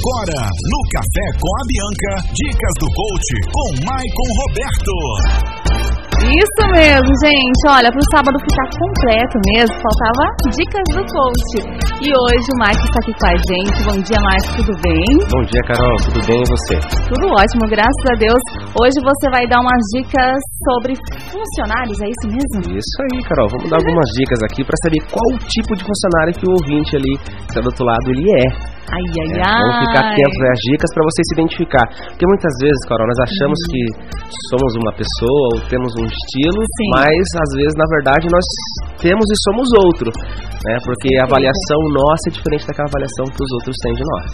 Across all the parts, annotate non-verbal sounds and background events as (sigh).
Agora, no Café com a Bianca, dicas do coach com Maicon Roberto. Isso mesmo, gente. Olha, pro sábado ficar completo mesmo, faltava dicas do coach. E hoje o Mike está aqui com a gente. Bom dia, Mike, tudo bem? Bom dia, Carol, tudo bem e você? Tudo ótimo, graças a Deus. Hoje você vai dar umas dicas sobre funcionários, é isso mesmo? Isso aí, Carol. Vamos dar algumas dicas aqui para saber qual tipo de funcionário que o ouvinte ali que tá do outro lado ele é. Ai, ai, É, ai. Vamos ficar atentos às dicas para você se identificar. Porque muitas vezes, Carol, nós achamos Uhum. que somos uma pessoa ou temos um estilo, Sim. mas às vezes, na verdade, nós temos e somos outro. Né? Porque a avaliação nossa é diferente daquela avaliação que os outros têm de nós.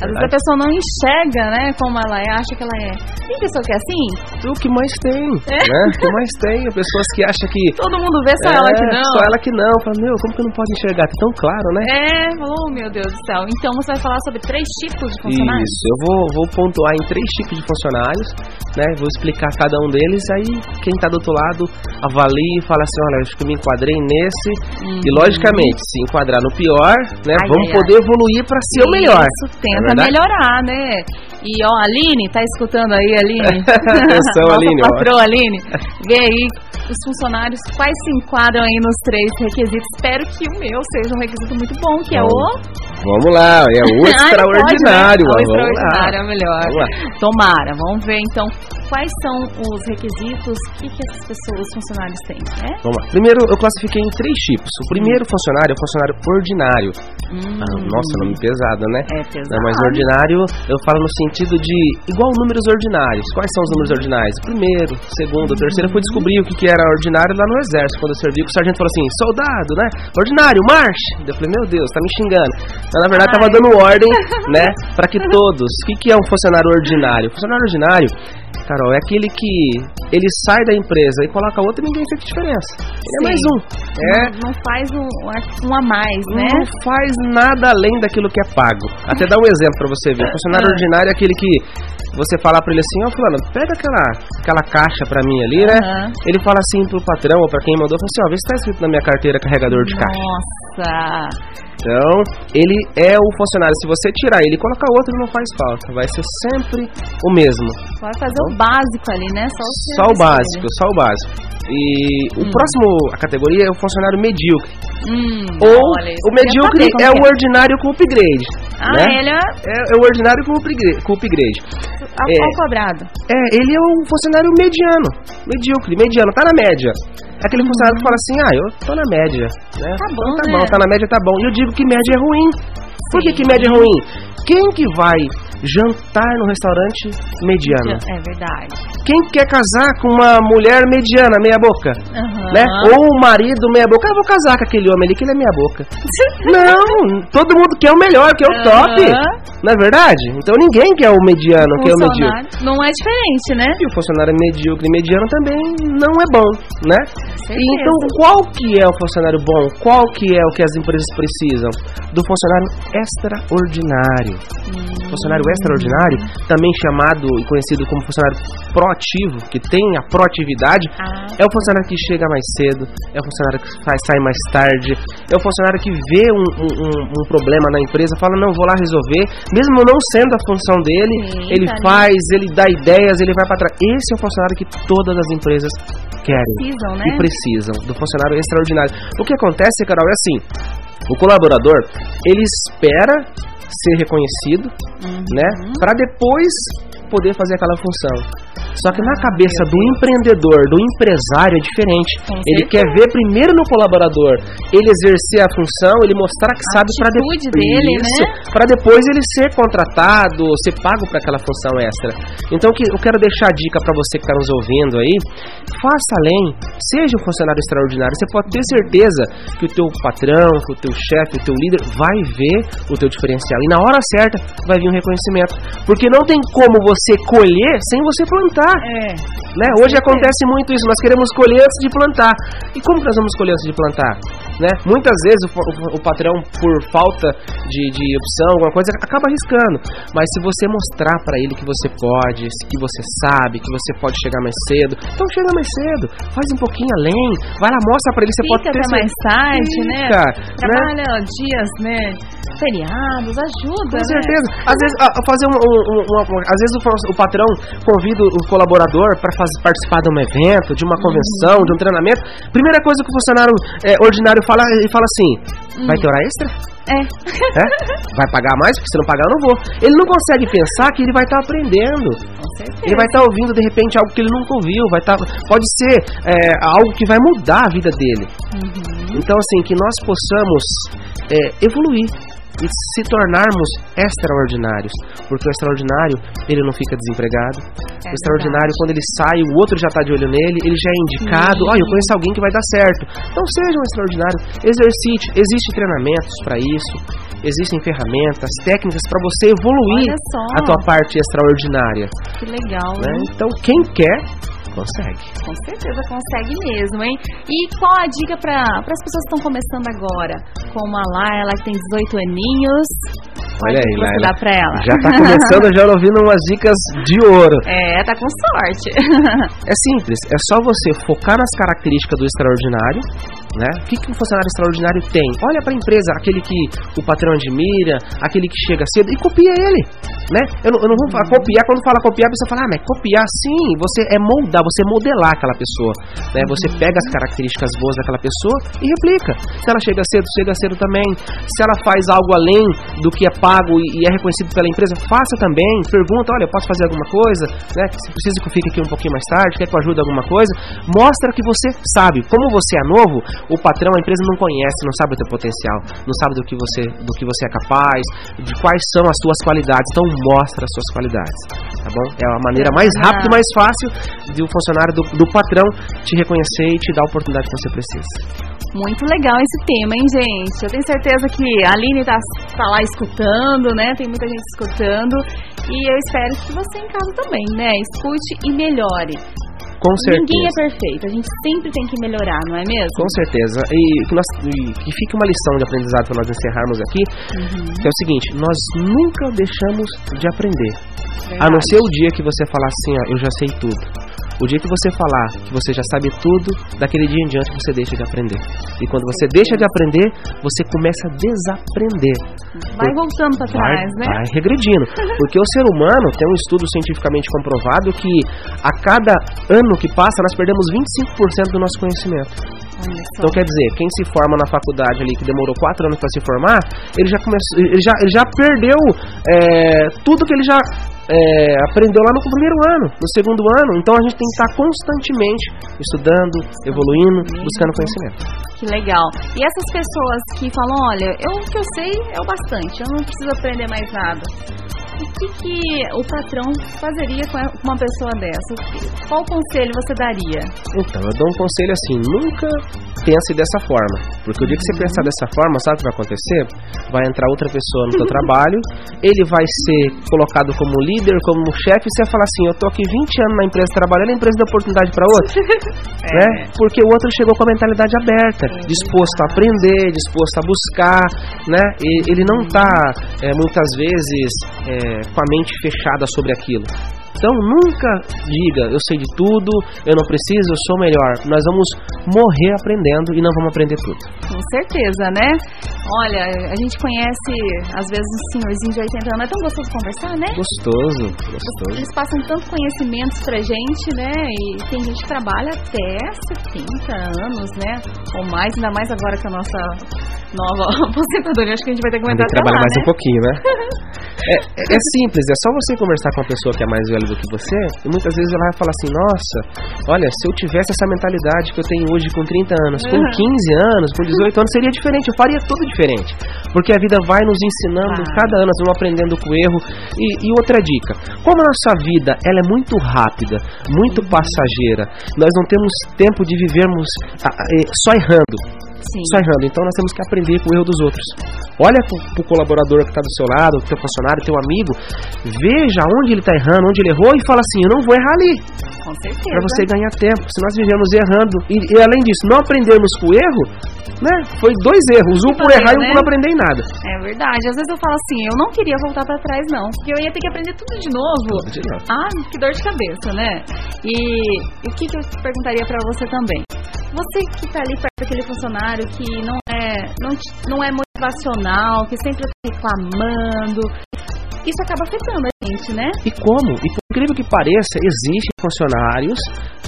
Às vezes a pessoa não enxerga, né, como ela é, acha que ela é. Tem pessoa que é assim? O que mais tem, É. né? O que mais tem? Pessoas que acham que (laughs) Todo mundo vê só É, ela que não. Só ela que não. Fala, meu, como que não pode enxergar? Tá tão claro, né? É, oh meu Deus do céu. Então você vai falar sobre três tipos de funcionários? Isso, eu vou, vou pontuar em três tipos de funcionários, né? Vou explicar cada um deles, aí quem tá do outro lado avalie e fala assim, olha, acho que eu me enquadrei nesse. E logicamente, se enquadrar no pior, né? Ai, vamos ai, poder evoluir para ser o melhor. Isso, Não é verdade? melhorar, né? E ó, Aline, tá escutando aí, Aline? (laughs) Atenção, (laughs) Aline, ó. patroa, Aline. Vê aí os funcionários, quais se enquadram aí nos três requisitos. Espero que o meu seja um requisito muito bom, que é o... Vamos lá, é o (laughs) Ah, não pode, né? extraordinário. O extraordinário é vamos lá. melhor. Vamos. Tomara, vamos ver então quais são os requisitos, o que, que essas pessoas, os funcionários têm, né? Vamos lá. Primeiro, eu classifiquei em três tipos. O primeiro funcionário é o funcionário ordinário. Hum, Ah, nossa, nome pesado, né? É pesado. Não, mas ordinário eu falo no sentido de igual números ordinários. Quais são os números ordinários? Primeiro, segundo, terceiro. Eu fui descobrir o que, que era ordinário lá no exército, quando eu servi. O sargento falou assim: soldado, né? Ordinário, marche! Eu falei: meu Deus, tá me xingando. Mas na verdade tava Ai. dando ordem, né? (laughs) Pra que todos. O que, que é um funcionário ordinário? Funcionário ordinário. Carol, é aquele que ele sai da empresa e coloca outro e ninguém sente diferença. Ele é mais um. É, Não, não faz um, um a mais, né? não faz nada além daquilo que é pago. Até dar um exemplo pra você ver. O funcionário Ah. ordinário é aquele que você fala pra ele assim, ó fulano, pega aquela, aquela caixa pra mim ali, né? Aham. Ele fala assim pro patrão ou pra quem mandou, fala assim, ó, vê se tá escrito na minha carteira carregador de caixa. Nossa! Então, ele é o funcionário. Se você tirar ele e colocar outro, não faz falta. Vai ser sempre o mesmo. Vai fazer o básico ali, né? Só o, Só o básico, dele. só o básico. E o Hum. próximo, a categoria é o funcionário medíocre. Hum, Ou olha, o medíocre como é o ordinário com upgrade. Ah, né? ele é É, é o ordinário com upgrade. Com upgrade. Ao, É. ao quadrado. É, ele é um funcionário mediano. Medíocre, mediano, tá na média. É aquele funcionário que fala assim, ah, eu tô na média. Né? Tá bom, Então tá né? bom, tá na média, tá bom. E eu digo que média é ruim. Por que, Sim. que média é ruim? Quem que vai jantar no restaurante mediano? É verdade. Quem quer casar com uma mulher mediana, meia boca? Aham. Né? Ou o marido meia boca, ah, vou casar com aquele homem ali que ele é meia boca. (laughs) Não, todo mundo quer o melhor, quer o top. Não é verdade? Então ninguém quer o mediano, quer o medíocre. Não é diferente, né? E o funcionário medíocre e mediano também não é bom, né? E então, qual que é o funcionário bom? Qual que é o que as empresas precisam? Do funcionário extraordinário. Hum. Funcionário extraordinário, também chamado e conhecido como funcionário proativo, que tem a proatividade, Ah, é o funcionário que chega mais cedo, é o funcionário que faz, sai mais tarde, é o funcionário que vê um, um- um- problema na empresa, fala, não, vou lá resolver, mesmo não sendo a função dele, Sim, ele tá faz, ele dá ideias, ele vai para trás. Esse é o funcionário que todas as empresas querem precisam, né? e precisam, do funcionário extraordinário. O que acontece, Carol, é assim, o colaborador, ele espera ser reconhecido, Uhum. né, para depois poder fazer aquela função. Só que na cabeça do empreendedor, do empresário, é diferente. Ele quer ver primeiro no colaborador ele exercer a função, ele mostrar que A sabe para depois. né? Para depois ele ser contratado, ser pago para aquela função extra. Então que eu quero deixar a dica para você que está nos ouvindo aí, faça além, seja um funcionário extraordinário. Você pode ter certeza que o teu patrão, que o teu chefe, o teu líder vai ver o teu diferencial e na hora certa vai vir um reconhecimento, porque não tem como você colher sem você plantar. É. Né? Hoje acontece muito isso, nós queremos colher antes de plantar. E como nós vamos colher antes de plantar? Né? Muitas vezes o, o, o patrão, por falta de, de opção, alguma coisa, acaba arriscando. Mas se você mostrar para ele que você pode, que você sabe, que você pode chegar mais cedo, então chega mais cedo, faz um pouquinho além, vai lá, mostra para ele, você Fica pode ter mais tarde, né? Fica, Trabalha dias, né? Feriados, ajuda, Com né? certeza. Às vezes, fazer um, um- um- uma- às vezes o, patrão convida o colaborador para participar de um evento, de uma convenção, de um treinamento. Primeira coisa que o funcionário é, ordinário fala, ele fala assim: vai ter hora extra? É. É? Vai pagar mais? Porque se não pagar, eu não vou. Ele não consegue pensar que ele vai estar aprendendo. Com certeza. Ele vai estar ouvindo de repente algo que ele nunca ouviu. Vai tá, pode ser é, algo que vai mudar a vida dele. Uhum. Então, assim, que nós possamos é, evoluir e se tornarmos extraordinários. Porque o extraordinário, ele não fica desempregado. É o extraordinário, quando ele sai, o outro já está de olho nele, ele já é indicado. Olha, eu conheço alguém que vai dar certo. Então, seja um extraordinário. Exercite. Existem treinamentos para isso. Existem ferramentas, técnicas para você evoluir a tua parte extraordinária. Que legal, né? né? Então, quem quer, consegue. Com certeza consegue mesmo, hein? E qual a dica para as pessoas que estão começando agora? Como a Laila, que tem 18 aninhos. Olha aí, Laila. pra ela? Já está (laughs) começando, já ouvindo umas dicas de ouro. É, tá com sorte. É simples, é só você focar nas características do extraordinário, né? O que, que um funcionário extraordinário tem? Olha para a empresa, aquele que o patrão admira, aquele que chega cedo e copia ele, né? Eu não, eu não vou falar copiar, quando fala copiar, a pessoa fala, ah, mas copiar sim, você é moldar, você modelar aquela pessoa, né? Você pega as características boas daquela pessoa e replica. Se ela chega cedo, chega cedo também. Se ela faz algo além do que é pago e, é reconhecido pela empresa, faça também. Pergunta, olha, posso fazer alguma coisa, né? Se precisa que eu fique aqui um pouquinho mais tarde, quer que eu ajude alguma coisa? Mostra que você sabe. Como você é novo, o patrão, a empresa não conhece, não sabe o teu potencial, não sabe do que você, do que você é capaz, de quais são as suas qualidades. Então mostra as suas qualidades, tá bom? É a maneira mais rápida e mais fácil de um funcionário do, do patrão te reconhecer e te dar a oportunidade que você precisa. Muito legal esse tema, hein, gente? Eu tenho certeza que a Aline tá, tá lá escutando, né? Tem muita gente escutando. E eu espero que você em casa também, né? Escute e melhore. Com certeza. Ninguém é perfeito, a gente sempre tem que melhorar, não é mesmo? Com certeza. E que, nós, e que fique uma lição de aprendizado para nós encerrarmos aqui, Uhum. que é o seguinte, nós nunca deixamos de aprender. A não Verdade. ser o dia que você falar assim, ó, eu já sei tudo. O dia que você falar que você já sabe tudo, daquele dia em diante você deixa de aprender. E quando você deixa de aprender, você começa a desaprender. Vai voltando pra Vai, trás, né? vai regredindo. Porque o ser humano tem um estudo cientificamente comprovado que a cada ano que passa nós perdemos 25% do nosso conhecimento. Então quer dizer, quem se forma na faculdade ali que demorou quatro anos para se formar, ele já começou, ele já, ele já perdeu é, tudo que ele já é, aprendeu lá no primeiro ano, no segundo ano. Então a gente tem que estar constantemente estudando, evoluindo, buscando conhecimento. Que legal. E essas pessoas que falam, olha, eu, o que eu sei é o bastante, eu não preciso aprender mais nada. O que, que o patrão fazeria com uma pessoa dessa? Qual conselho você daria? Então, eu dou um conselho assim, nunca pense dessa forma. Porque o dia que você pensar dessa forma, sabe o que vai acontecer? Vai entrar outra pessoa no seu (laughs) trabalho, ele vai ser colocado como líder, como chefe, e você vai falar assim, eu tô aqui 20 anos na empresa trabalhando, a empresa dá oportunidade para outra. (laughs) né? Porque o outro chegou com a mentalidade aberta, disposto a aprender, disposto a buscar, né? E ele não está muitas vezes é, com a mente fechada sobre aquilo. Então nunca diga eu sei de tudo, eu não preciso, eu sou melhor. Nós vamos morrer aprendendo e não vamos aprender tudo. Com certeza, né? Olha, a gente conhece, às vezes, um senhorzinho de 80 anos. É tão gostoso conversar, né? Gostoso, gostoso. Eles passam tanto conhecimentos pra gente, né? E tem gente que trabalha até 70 anos, né? Ou mais, ainda mais agora com a nossa nova (laughs) aposentadoria. Acho que a gente vai ter que aumentar até trabalhar mais né? um pouquinho, né? É, é- é simples, é só você conversar com uma pessoa que é mais velha do que você e muitas vezes ela vai falar assim: Nossa, olha, se eu tivesse essa mentalidade que eu tenho hoje com 30 anos, com Uhum. 15 anos, com 18 anos, seria diferente, eu faria tudo diferente. Porque a vida vai nos ensinando, Vai. cada ano nós vamos aprendendo com o erro. E, e outra dica: como a nossa vida ela é muito rápida, muito passageira, nós não temos tempo de vivermos ah, ah, eh, só errando. Sim. Só errando. Então nós temos que aprender com o erro dos outros. Olha pro, pro colaborador que está do seu lado, teu funcionário, teu amigo, veja onde ele está errando, onde ele errou e fala assim: eu não vou errar ali. Com certeza. Para você ganhar tempo. Se nós vivemos errando e, e além disso não aprendermos com o erro, né? Foi dois erros, um por errar e um né? por não aprender em nada. É verdade. Às vezes eu falo assim, eu não queria voltar pra trás, não. Porque eu ia ter que aprender tudo de novo. Tudo de novo. Ah, que dor de cabeça, né? E, e o que, que eu perguntaria pra você também? Você que tá ali perto daquele funcionário que não é, não, não é motivacional, que sempre tá reclamando, isso acaba afetando a gente, né? E como? E por incrível que pareça, existem funcionários,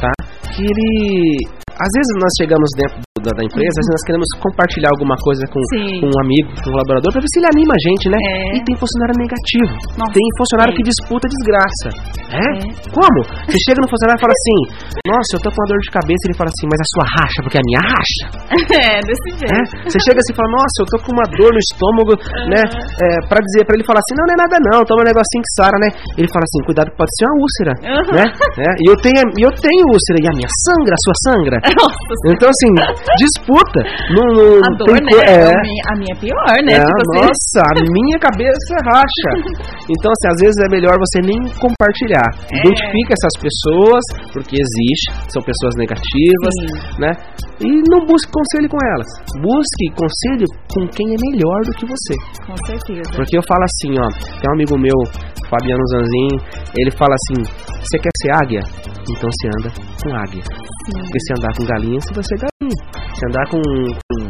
tá? Que ele. Às vezes nós chegamos dentro da, da empresa, vezes nós queremos compartilhar alguma coisa com, com um amigo, com um colaborador, pra ver se ele anima a gente, né? É. E tem funcionário negativo. Nossa, tem funcionário é. que disputa desgraça. É? É. Como? Você chega no funcionário e fala assim: Nossa, eu tô com uma dor de cabeça. Ele fala assim: Mas a sua racha, porque a minha racha. (laughs) é, desse né? jeito. Você chega assim e fala, nossa, eu tô com uma dor no estômago, né? É, pra dizer, pra ele falar assim, não, não é nada não, toma um negocinho que sara, né? Ele fala assim, cuidado pode ser uma úlcera, Uhum. né? É, E eu tenho, e eu tenho úlcera, e a minha sangra, a sua sangra. Então, assim, disputa. Não, não a dor, tem né? É, a minha é pior, né? é, tipo assim. nossa, a minha cabeça racha. (laughs) Então, assim, às vezes é melhor você nem compartilhar. É. Identifica essas pessoas, porque existe, são pessoas negativas, Sim. né? E não busque conselho com elas. Busque conselho com quem é melhor do que você. Com certeza. Porque eu falo assim, ó, tem um amigo meu, Fabiano Zanzin, ele fala assim: você quer ser águia? Então você anda com águia. Porque se andar com galinha, você vai ser galinha. Se andar com, com,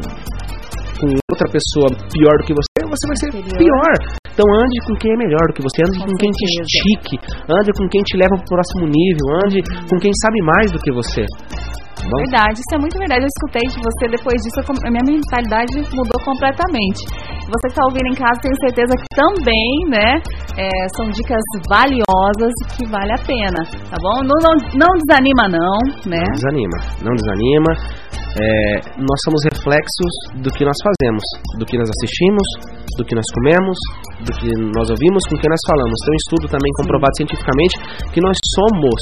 com outra pessoa pior do que você, você vai ser Inferior. pior. Então ande com quem é melhor do que você, ande Com com, quem te estique, ande com quem te leva pro próximo nível, ande com quem sabe mais do que você. Tá bom? Verdade, isso é muito verdade. Eu escutei de você depois disso, a minha mentalidade mudou completamente. Você que está ouvindo em casa, tenho certeza que também, né? é, são dicas valiosas que vale a pena, tá bom? Não, não, não desanima, não, né? Não desanima, não desanima. É, nós somos reflexos do que nós fazemos, do que nós assistimos, do que nós comemos, do que nós ouvimos, com quem nós falamos. Tem um estudo também comprovado cientificamente que nós somos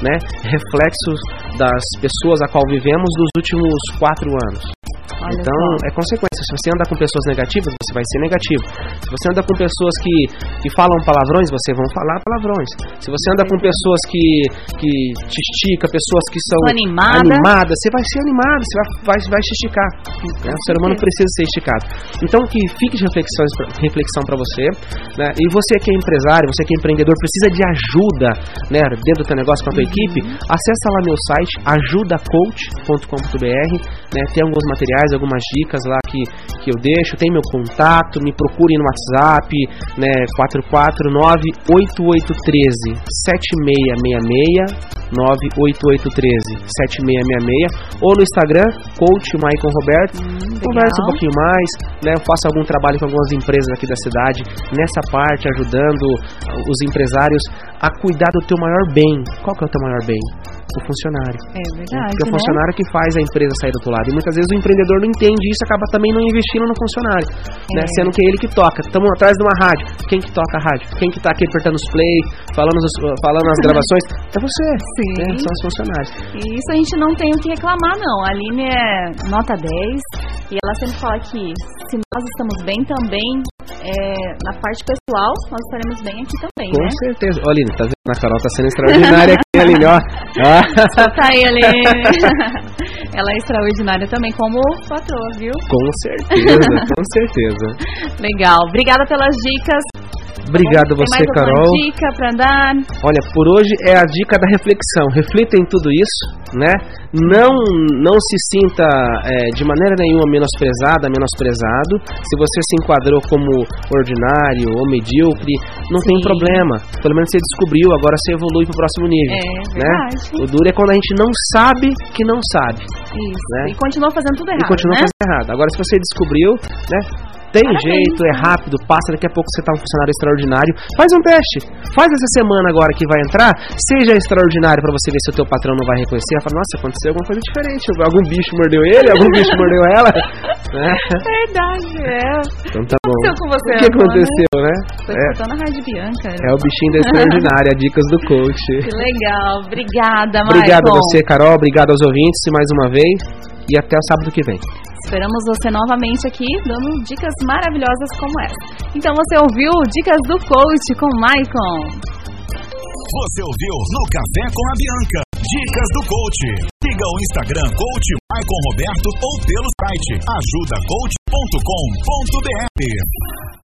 né, reflexos das pessoas a qual vivemos dos últimos quatro anos. Olha então, só. é consequência. Se você anda com pessoas negativas, você vai ser negativo. Se você anda com pessoas que, que falam palavrões, você vão falar palavrões. Se você anda com pessoas que, que te estica, pessoas que são Animada. animadas, você vai ser animado, você vai, vai, vai se esticar. né? O ser humano precisa ser esticado. Então, que fique de reflexões, pra- reflexão para você. Né? E você que é empresário, você que é empreendedor, precisa de ajuda né, dentro do teu negócio com a tua equipe, acessa lá meu site, ajudacoach.com.br. Né? Tem alguns materiais, algumas dicas lá que, que eu deixo. Tem meu contato, me procure no WhatsApp, né? 449-8813 7666 98813 7666 ou no Instagram, coach Maicon Roberto. Conversa um pouquinho mais, né? Eu faço algum trabalho com algumas empresas aqui da cidade nessa parte, ajudando uh, os empresários a cuidar do teu maior bem. Qual que é o teu maior bem? O funcionário. É verdade, Porque é o né? funcionário que faz a empresa sair do outro lado. E muitas vezes o empreendedor não entende isso e acaba também não investindo no funcionário. Né? É. Sendo que é ele que toca. Estamos atrás de uma rádio. Quem que toca a rádio? Quem que tá aqui apertando os play, falando, os- falando as (laughs) gravações? É você. Sim. né? São os funcionários. E isso a gente não tem o que reclamar, não. A Aline é nota 10 e ela sempre fala que se nós estamos bem também, é, na parte pessoal, nós estaremos bem aqui também, Com né? certeza. Olha, Aline, tá vendo? A Carol tá sendo extraordinária aqui, Aline, ó. (laughs) Ah. Tá aí, Aline. (laughs) ela é extraordinária também como patroa, viu? Com certeza, com certeza. (laughs) Legal. Obrigada pelas dicas. Obrigado Tem você, Carol. dica pra dar? Olha, por hoje é a dica da reflexão. Reflita em tudo isso, né? Não, não se sinta é, de maneira nenhuma menosprezada, menosprezado. Se você se enquadrou como ordinário ou medíocre, não tem Sim. problema. Pelo menos você descobriu, agora você evolui pro próximo nível. É, né? verdade. O duro é quando a gente não sabe que não sabe. Isso. né? E continua fazendo tudo e errado, continua né? fazendo errado. Agora, se você descobriu, né? Tem Parabéns, jeito, é rápido, passa, daqui a pouco você tá um funcionário extraordinário. Faz um teste. Faz essa semana agora que vai entrar, seja extraordinário pra você ver se o teu patrão não vai reconhecer. Vai falar, nossa, aconteceu alguma coisa diferente. Algum bicho mordeu ele, algum bicho mordeu ela. (laughs) Né? Verdade, é. Então tá bom. aconteceu com você, O que aconteceu, né? Tô É, escutando a Rádio Bianca. é o bichinho da extraordinária, dicas do coach. Que legal. Obrigada, Maicon. Obrigado a você, Carol. Obrigado aos ouvintes mais uma vez. E até o sábado que vem. Esperamos você novamente aqui dando dicas maravilhosas como essa. Então você ouviu Dicas do Coach com Maicon. Você ouviu no Café com a Bianca. Dicas do Coach. Siga o Instagram Coach Maicon Roberto ou pelo site ajudacoach.com.br.